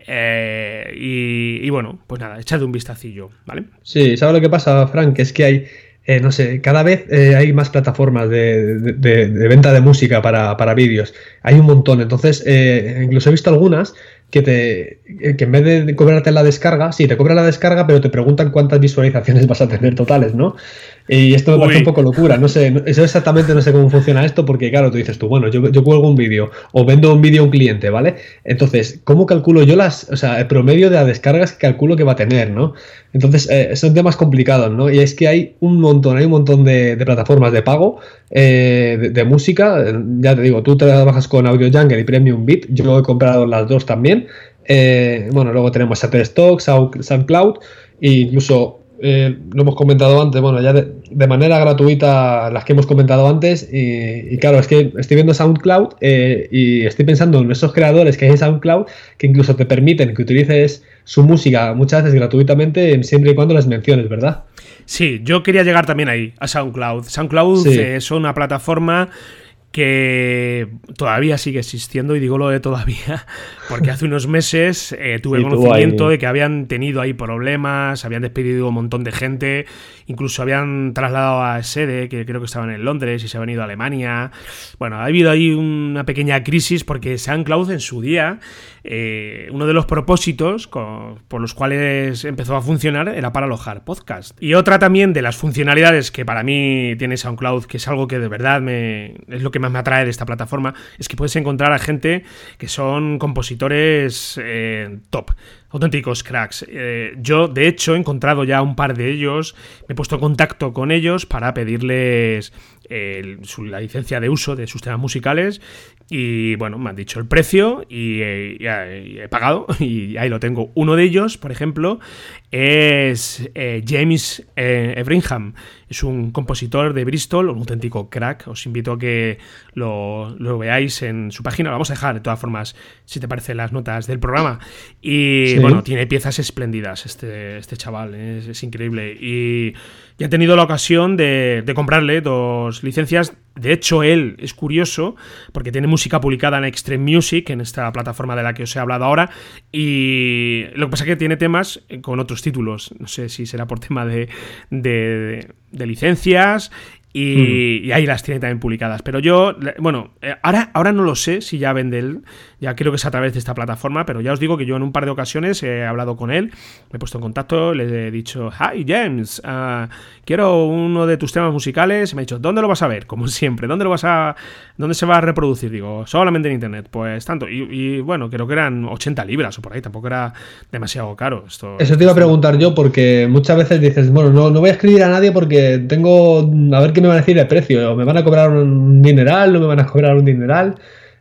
Eh, y, bueno, pues nada, echad un vistacillo, ¿vale? Sí, ¿sabes lo que pasa, Frank? Es que hay, eh, no sé, cada vez eh, hay más plataformas de, venta de música para, para vídeos. Hay un montón, entonces incluso he visto algunas que te que en vez de cobrarte la descarga, sí, te cobran la descarga, pero te preguntan cuántas visualizaciones vas a tener totales, ¿no? Y esto me parece un poco locura. No sé, eso exactamente no sé cómo funciona esto, porque claro, tú dices tú, bueno, yo, yo cuelgo un vídeo o vendo un vídeo a un cliente, ¿vale? Entonces, ¿cómo calculo yo las, o sea, el promedio de las descargas que calculo que va a tener, ¿no? Entonces, eh, son temas complicados, ¿no? Y es que hay un montón, hay un montón de, plataformas de pago eh, de, música. Ya te digo, tú trabajas con Audio Jungle y Premium Beat. Yo he comprado las dos también. Eh, bueno, luego tenemos Shutterstock, SoundCloud e incluso eh, lo hemos comentado antes, bueno, ya de, manera gratuita las que hemos comentado antes y, claro, es que estoy viendo SoundCloud eh, y estoy pensando en esos creadores que hay en SoundCloud que incluso te permiten que utilices su música muchas veces gratuitamente siempre y cuando las menciones, ¿verdad? Sí, yo quería llegar también ahí, a SoundCloud. SoundCloud es una plataforma que todavía sigue existiendo, y digo lo de todavía, porque hace unos meses eh, tuve conocimiento de que habían tenido ahí problemas, habían despedido un montón de gente, incluso habían trasladado a sede, que creo que estaban en Londres y se habían ido a Alemania. Bueno, ha habido ahí una pequeña crisis porque SoundCloud en su día, eh, uno de los propósitos por los cuales empezó a funcionar era para alojar podcast. Y otra también de las funcionalidades que para mí tiene SoundCloud, que es algo que de verdad me, es lo que más me atrae de esta plataforma, es que puedes encontrar a gente que son compositores eh, top auténticos cracks. Eh, yo, de hecho, he encontrado ya un par de ellos, me he puesto en contacto con ellos para pedirles la licencia de uso de sus temas musicales y bueno, me han dicho el precio y, eh, he pagado y ahí lo tengo. Uno de ellos, por ejemplo, es eh, James eh, Everingham. Es un compositor de Bristol, un auténtico crack. Os invito a que lo, veáis en su página. Lo vamos a dejar, de todas formas, si te parecen las notas del programa. Y bueno, tiene piezas espléndidas este, este chaval. Es, increíble. Y ya he tenido la ocasión de, de comprarle dos licencias de hecho, él es curioso porque tiene música publicada en Extreme Music, en esta plataforma de la que os he hablado ahora, y lo que pasa es que tiene temas con otros títulos. No sé si será por tema de, de, de licencias y, y, ahí las tiene también publicadas. Pero yo, bueno, eh, ahora, ahora no lo sé si ya vende él, ya creo que es a través de esta plataforma, pero ya os digo que yo en un par de ocasiones he hablado con él, me he puesto en contacto, le he dicho, hi James, uh, quiero uno de tus temas musicales, y me ha dicho, ¿dónde lo vas a ver? Como siempre, ¿dónde lo vas a, dónde se va a reproducir? Digo, solamente en internet, pues tanto, y, bueno, creo que eran 80 libras o por ahí, tampoco era demasiado caro. Esto, Eso te iba a preguntar yo, porque muchas veces dices, bueno, no, no voy a escribir a nadie porque tengo, a ver qué me van a decir el precio, me van a cobrar un dineral, no me van a cobrar un dineral.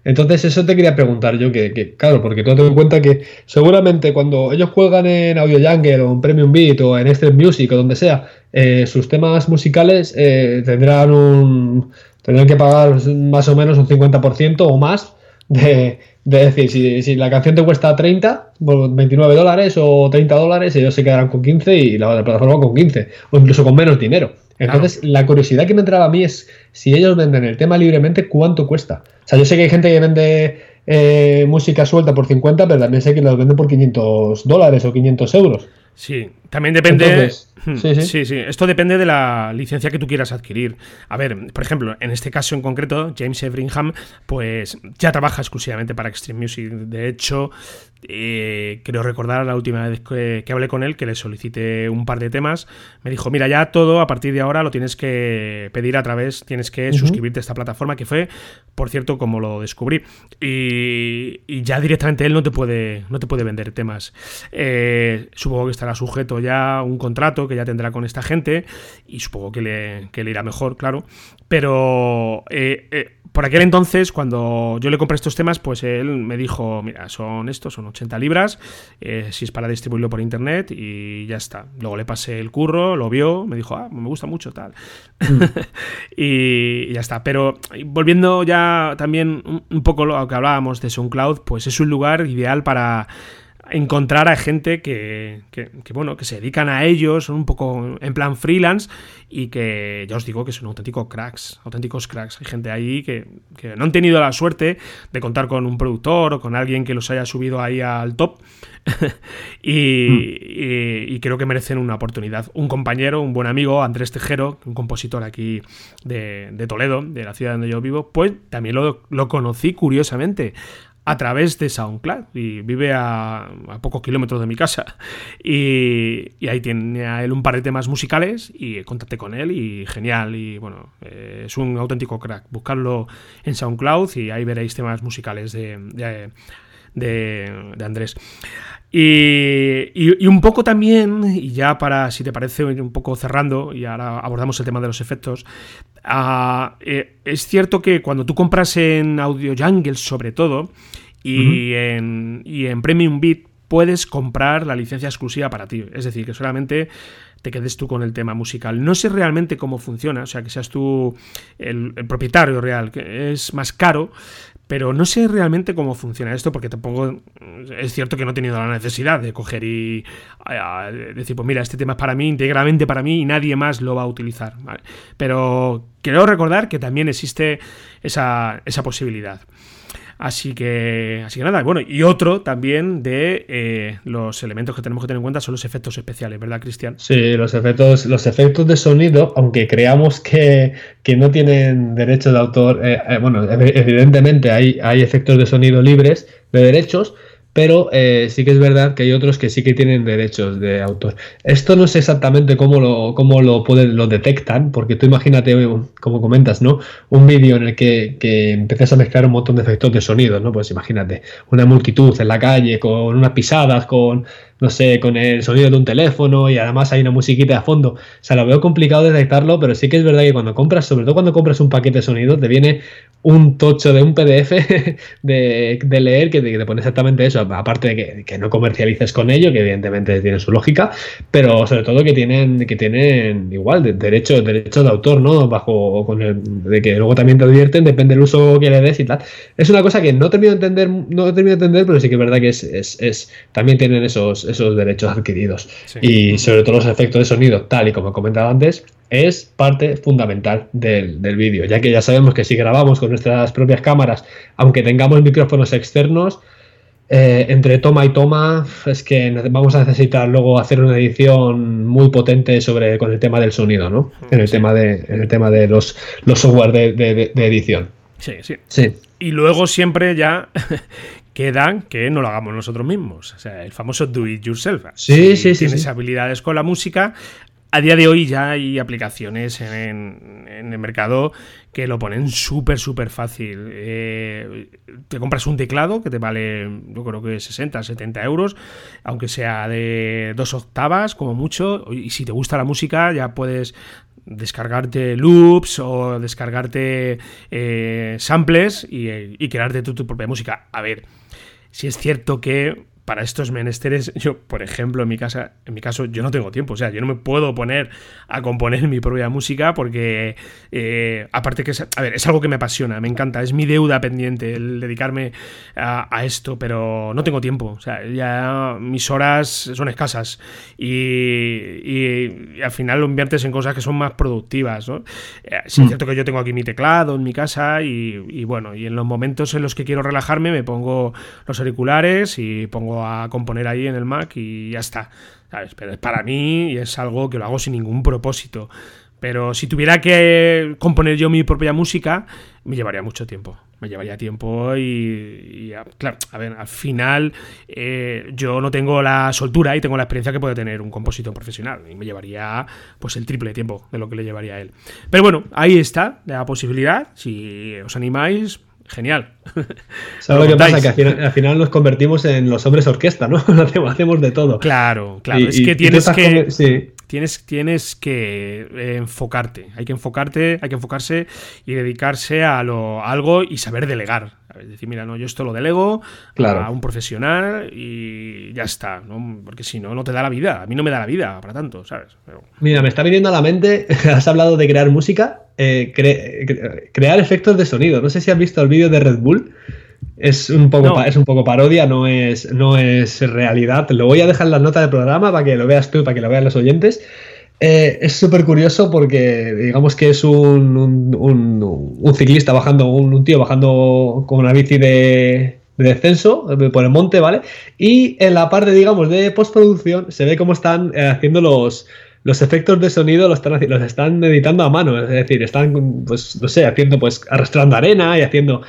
Entonces, eso te quería preguntar yo, que, claro, porque tú te das cuenta que seguramente cuando ellos juegan en Audio Jungle o en Premium Beat o en Extreme Music o donde sea, eh, sus temas musicales eh, tendrán un tendrán que pagar más o menos un 50% o más de, decir, si, si, la canción te cuesta 30, 29 dólares o 30 dólares, ellos se quedarán con 15 y la plataforma con 15, o incluso con menos dinero. Entonces, la curiosidad que me entraba a mí es si ellos venden el tema libremente, ¿cuánto cuesta? O sea, yo sé que hay gente que vende eh, música suelta por 50, pero también sé que los venden por 500 dólares o 500 euros. Sí, también depende. Hmm, sí, sí. sí, Esto depende de la licencia que tú quieras adquirir. A ver, por ejemplo, en este caso en concreto, James Everingham, pues ya trabaja exclusivamente para Extreme Music. De hecho, eh, creo recordar la última vez que, hablé con él, que le solicité un par de temas, me dijo, mira, ya todo a partir de ahora lo tienes que pedir a través, tienes que suscribirte a esta plataforma, que fue, por cierto, como lo descubrí. Y, ya directamente él no te puede, no te puede vender temas. Eh, supongo que estará sujeto ya a un contrato que ya tendrá con esta gente y supongo que le, que le irá mejor, claro. Pero... Eh, por aquel entonces, cuando yo le compré estos temas, pues él me dijo, mira, son estos, son 80 libras, eh, si es para distribuirlo por internet y ya está. Luego le pasé el curro, lo vio, me dijo, ah, me gusta mucho, tal. Mm. y, ya está. Pero volviendo ya también un, poco lo que hablábamos de SoundCloud, pues es un lugar ideal para encontrar a gente que, bueno, que se dedican a ellos, son un poco en plan freelance y que ya os digo que son auténticos cracks, auténticos cracks. Hay gente ahí que, no han tenido la suerte de contar con un productor o con alguien que los haya subido ahí al top y, creo que merecen una oportunidad. Un compañero, un buen amigo, Andrés Tejero, un compositor aquí de, Toledo, de la ciudad donde yo vivo, pues también lo, lo conocí curiosamente a través de SoundCloud y vive a, pocos kilómetros de mi casa. Y, ahí tiene a él un par de temas musicales y contacté con él y genial. Y bueno, eh, es un auténtico crack. Buscarlo en SoundCloud y ahí veréis temas musicales de, Andrés. Y, un poco también, y ya para, si te parece, un poco cerrando, y ahora abordamos el tema de los efectos, Ah, eh, es cierto que cuando tú compras en Audio Jungle, sobre todo, y, en, y en Premium Beat, puedes comprar la licencia exclusiva para ti. Es decir, que solamente te quedes tú con el tema musical. No sé realmente cómo funciona, o sea, que seas tú el, el propietario real, que es más caro, pero no sé realmente cómo funciona esto, porque tampoco es cierto que no he tenido la necesidad de coger y decir, pues mira, este tema es para mí, íntegramente para mí, y nadie más lo va a utilizar. Pero quiero recordar que también existe esa, esa posibilidad. Así que, así que nada, bueno, y otro también de eh, los elementos que tenemos que tener en cuenta son los efectos especiales, ¿verdad, Cristian? Sí, los efectos, los efectos de sonido, aunque creamos que, no tienen derecho de autor, eh, eh, bueno, evidentemente hay, hay efectos de sonido libres de derechos, pero eh, sí que es verdad que hay otros que sí que tienen derechos de autor. Esto no sé exactamente cómo lo, cómo lo, pueden, lo detectan, porque tú imagínate, como comentas, ¿no? Un vídeo en el que, que empiezas a mezclar un montón de efectos de sonido, ¿no? Pues imagínate, una multitud en la calle, con unas pisadas, con no sé, con el sonido de un teléfono y además hay una musiquita de fondo. O sea, lo veo complicado detectarlo, pero sí que es verdad que cuando compras, sobre todo cuando compras un paquete de sonido, te viene un tocho de un PDF de, leer que te, pone exactamente eso. Aparte de que, no comercialices con ello, que evidentemente tiene su lógica, pero sobre todo que tienen, que tienen igual de, derecho, derecho de autor, ¿no? Bajo con el, de que luego también te advierten, depende del uso que le des y tal. Es una cosa que no termino de entender, no termino de entender, pero sí que es verdad que es, es, es también tienen esos esos derechos adquiridos. Y sobre todo los efectos de sonido, tal y como he comentado antes, es parte fundamental del, vídeo, ya que ya sabemos que si grabamos con nuestras propias cámaras, aunque tengamos micrófonos externos, eh, entre toma y toma es que vamos a necesitar luego hacer una edición muy potente sobre con el tema del sonido, ¿no? En el tema de en el tema de los, los software de, de edición. Sí, sí. Sí. Y luego siempre ya queda que no lo hagamos nosotros mismos. O sea, el famoso do it yourself. Sí, si sí, sí. Tienes habilidades con la música. A día de hoy ya hay aplicaciones en, el mercado que lo ponen súper, súper fácil. Eh, te compras un teclado que te vale, yo creo que 60, 70 euros, aunque sea de dos octavas como mucho. Y si te gusta la música, ya puedes descargarte loops o descargarte eh, samples y, y crearte tu propia música. A ver, si es cierto que para estos menesteres, yo, por ejemplo, en mi casa, en mi caso, yo no tengo tiempo. O sea, yo no me puedo poner a componer mi propia música porque, eh, aparte que es, a ver, es algo que me apasiona, me encanta, es mi deuda pendiente el dedicarme a, esto, pero no tengo tiempo. O sea, ya mis horas son escasas y, al final lo inviertes en cosas que son más productivas. ¿no? Eh, es mm. cierto que yo tengo aquí mi teclado en mi casa y, y bueno, y en los momentos en los que quiero relajarme me pongo los auriculares y pongo a componer ahí en el Mac y ya está. Pero es para mí y es algo que lo hago sin ningún propósito. Pero si tuviera que componer yo mi propia música, me llevaría mucho tiempo. Me llevaría tiempo y, claro, a ver, al final eh, yo no tengo la soltura y tengo la experiencia que puede tener un compositor profesional. Y me llevaría pues el triple de tiempo de lo que le llevaría a él. Pero bueno, ahí está la posibilidad. Si os animáis, genial. ¿Sabes lo que pasa? Que al final, nos convertimos en los hombres orquesta, ¿no? hacemos, de todo. Claro, claro. es que tienes que. Tienes, tienes que eh, enfocarte. Hay que enfocarte, hay que enfocarse y dedicarse a, lo, algo y saber delegar. Es decir, mira, no, yo esto lo delego a un profesional y ya está, ¿no? Porque si no, no te da la vida. A mí no me da la vida para tanto, ¿sabes? Mira, me está viniendo a la mente, has hablado de crear música, eh, crear efectos de sonido. No sé si has visto el vídeo de Red Bull. Es un poco, es un poco parodia, no es, no es realidad. Lo voy a dejar en las notas del programa para que lo veas tú, para que lo vean los oyentes. Eh, es súper curioso porque digamos que es un, un, ciclista bajando, un, tío bajando con una bici de, descenso eh, por el monte, ¿vale? Y en la parte, digamos, de postproducción se ve cómo están eh, haciendo los, los efectos de sonido, los están, los están editando a mano, es decir, están, pues, no sé, haciendo, pues, arrastrando arena y haciendo...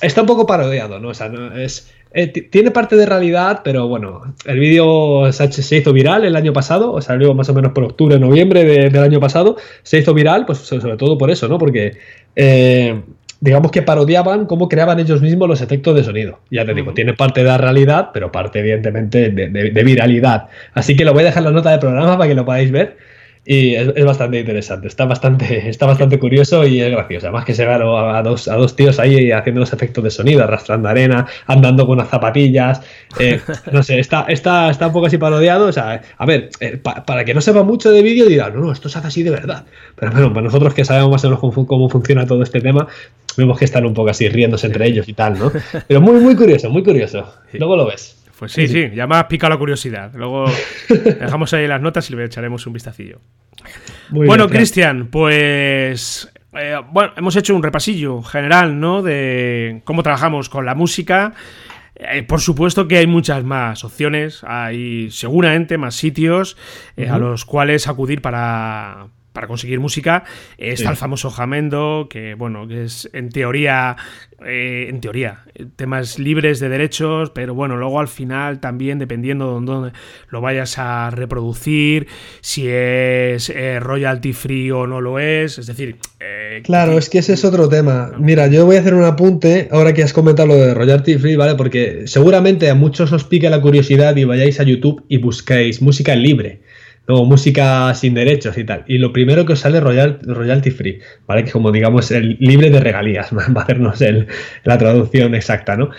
Está un poco parodiado, ¿no? O sea, no, es eh, tiene parte de realidad, pero bueno, el vídeo se, hizo viral el año pasado, o salió más o menos por octubre, noviembre del año pasado, se hizo viral, pues sobre todo por eso, ¿no? Porque eh, digamos que parodiaban cómo creaban ellos mismos los efectos de sonido. Ya te digo, tiene parte de la realidad, pero parte evidentemente de, de, viralidad. Así que lo voy a dejar en la nota del programa para que lo podáis ver. Y es, bastante interesante, está bastante, está bastante curioso y es gracioso. Además que se ve a, dos, a dos tíos ahí haciendo los efectos de sonido, arrastrando arena, andando con unas zapatillas. Eh, no sé, está, está, está un poco así parodiado. O sea, a ver, eh, para que no sepa mucho de vídeo dirá, no, no, esto se hace así de verdad. Pero bueno, para nosotros que sabemos más o menos cómo, funciona todo este tema, vemos que están un poco así riéndose entre ellos y tal, ¿no? Pero muy, muy curioso, muy curioso. Luego lo ves. Pues sí, sí, ya me has picado la curiosidad. Luego dejamos ahí las notas y le echaremos un vistacillo. bueno, Cristian, pues eh, bueno, hemos hecho un repasillo general, ¿no? De cómo trabajamos con la música. Eh, por supuesto que hay muchas más opciones, hay seguramente más sitios eh, a los cuales acudir para, para conseguir música. Está el famoso Jamendo, que bueno, que es en teoría, eh, en teoría, temas libres de derechos, pero bueno, luego al final también dependiendo de dónde lo vayas a reproducir, si es eh, royalty free o no lo es, es decir... Eh, claro, es que ese es otro tema. Mira, yo voy a hacer un apunte, ahora que has comentado lo de royalty free, ¿vale? Porque seguramente a muchos os pique la curiosidad y vayáis a YouTube y busquéis música libre o música sin derechos y tal. Y lo primero que os sale royal, royalty free, ¿vale? Que como digamos el libre de regalías, va a hacernos el, la traducción exacta, ¿no?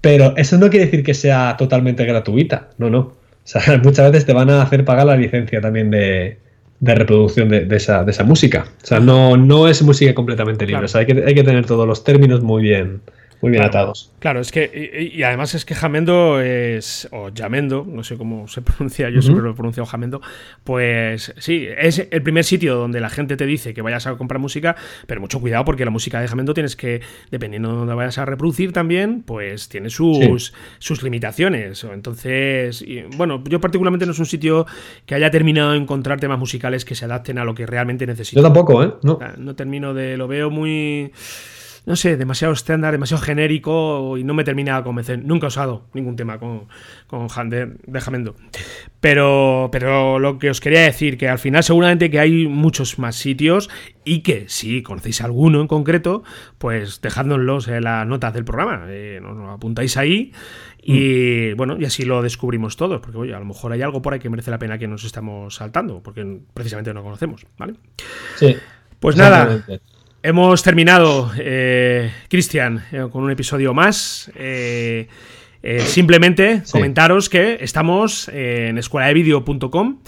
Pero eso no quiere decir que sea totalmente gratuita, no, no. O sea, muchas veces te van a hacer pagar la licencia también de, de reproducción de, esa, de, esa, música. O sea, no, no es música completamente libre. O sea, hay que, hay que tener todos los términos muy bien, muy bien atados. Claro, es que, y, además es que Jamendo es, o Jamendo, no sé cómo se pronuncia, yo siempre lo he pronunciado Jamendo, pues sí, es el primer sitio donde la gente te dice que vayas a comprar música, pero mucho cuidado porque la música de Jamendo tienes que, dependiendo de dónde vayas a reproducir también, pues tiene sus, sus limitaciones. Entonces, bueno, yo particularmente no es un sitio que haya terminado de encontrar temas musicales que se adapten a lo que realmente necesito. Yo tampoco, ¿eh? No, no termino de, lo veo muy no sé, demasiado estándar, demasiado genérico y no me termina de convencer. Nunca he usado ningún tema con, con de, Jamendo. Pero, pero lo que os quería decir, que al final seguramente que hay muchos más sitios y que si conocéis alguno en concreto, pues dejádnoslos en las notas del programa. Eh, nos, apuntáis ahí y mm. bueno, y así lo descubrimos todos, porque oye, a lo mejor hay algo por ahí que merece la pena que nos estamos saltando, porque precisamente no conocemos, ¿vale? Sí. Pues nada, Hemos terminado, eh, Cristian, eh, con un episodio más. Eh, simplemente comentaros que estamos en escueladevideo.com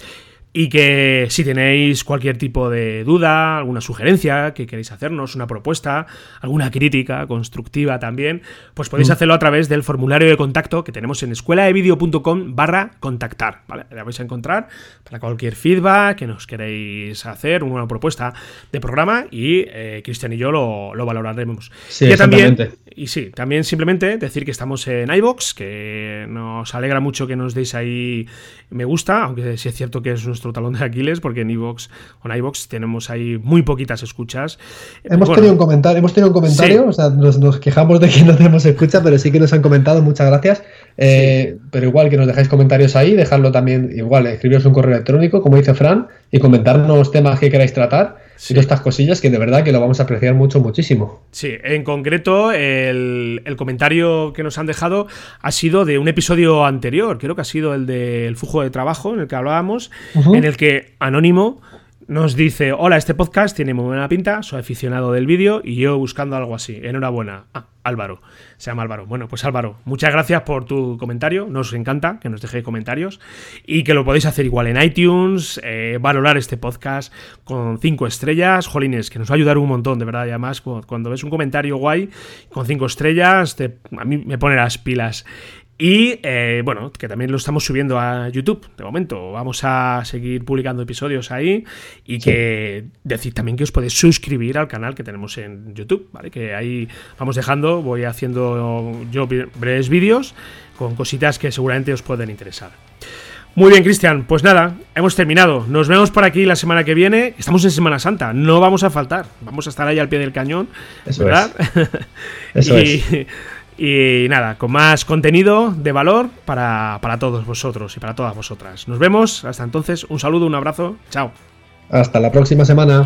y que si tenéis cualquier tipo de duda, alguna sugerencia que queréis hacernos, una propuesta, alguna crítica constructiva también, pues podéis mm. hacerlo a través del formulario de contacto que tenemos en escueladevideo.com barra contactar. ¿vale? La vais a encontrar para cualquier feedback que nos queréis hacer, una propuesta de programa y eh, Cristian y yo lo, valoraremos. Sí, y también, y sí, también simplemente decir que estamos en iBox, que nos alegra mucho que nos deis ahí me gusta, aunque sí es cierto que es nuestro talón de Aquiles, porque en iVox o en iVox tenemos ahí muy poquitas escuchas. Hemos tenido un comentario, hemos tenido un comentario, o sea, nos, quejamos de que no tenemos escucha, pero sí que nos han comentado, muchas gracias. Eh, pero igual que nos dejáis comentarios ahí, dejadlo también, igual, escribiros un correo electrónico, como dice Fran, y comentarnos temas que queráis tratar. Y todas estas cosillas que de verdad que lo vamos a apreciar mucho, muchísimo. Sí, en concreto el, comentario que nos han dejado ha sido de un episodio anterior, creo que ha sido el del flujo de trabajo en el que hablábamos, en el que Anónimo nos dice, hola, este podcast tiene muy buena pinta, soy aficionado del vídeo y yo buscando algo así. Enhorabuena. Ah, Álvaro. Se llama Álvaro. Bueno, pues Álvaro, muchas gracias por tu comentario. Nos encanta que nos dejéis comentarios y que lo podéis hacer igual en iTunes, eh, valorar este podcast con cinco estrellas. Jolines, que nos va a ayudar un montón, de verdad. Y además, cuando ves un comentario guay con cinco estrellas, a mí me pone las pilas. Y eh, bueno, que también lo estamos subiendo a YouTube de momento. Vamos a seguir publicando episodios ahí y que decir también que os podéis suscribir al canal que tenemos en YouTube, ¿vale? Que ahí vamos dejando, voy haciendo yo breves vídeos con cositas que seguramente os pueden interesar. Muy bien, Cristian, pues nada, hemos terminado. Nos vemos por aquí la semana que viene. Estamos en Semana Santa, no vamos a faltar. Vamos a estar ahí al pie del cañón, Eso ¿verdad? Eso es. Y nada, con más contenido de valor para, para todos vosotros y para todas vosotras. Nos vemos, hasta entonces, un saludo, un abrazo, chao. Hasta la próxima semana.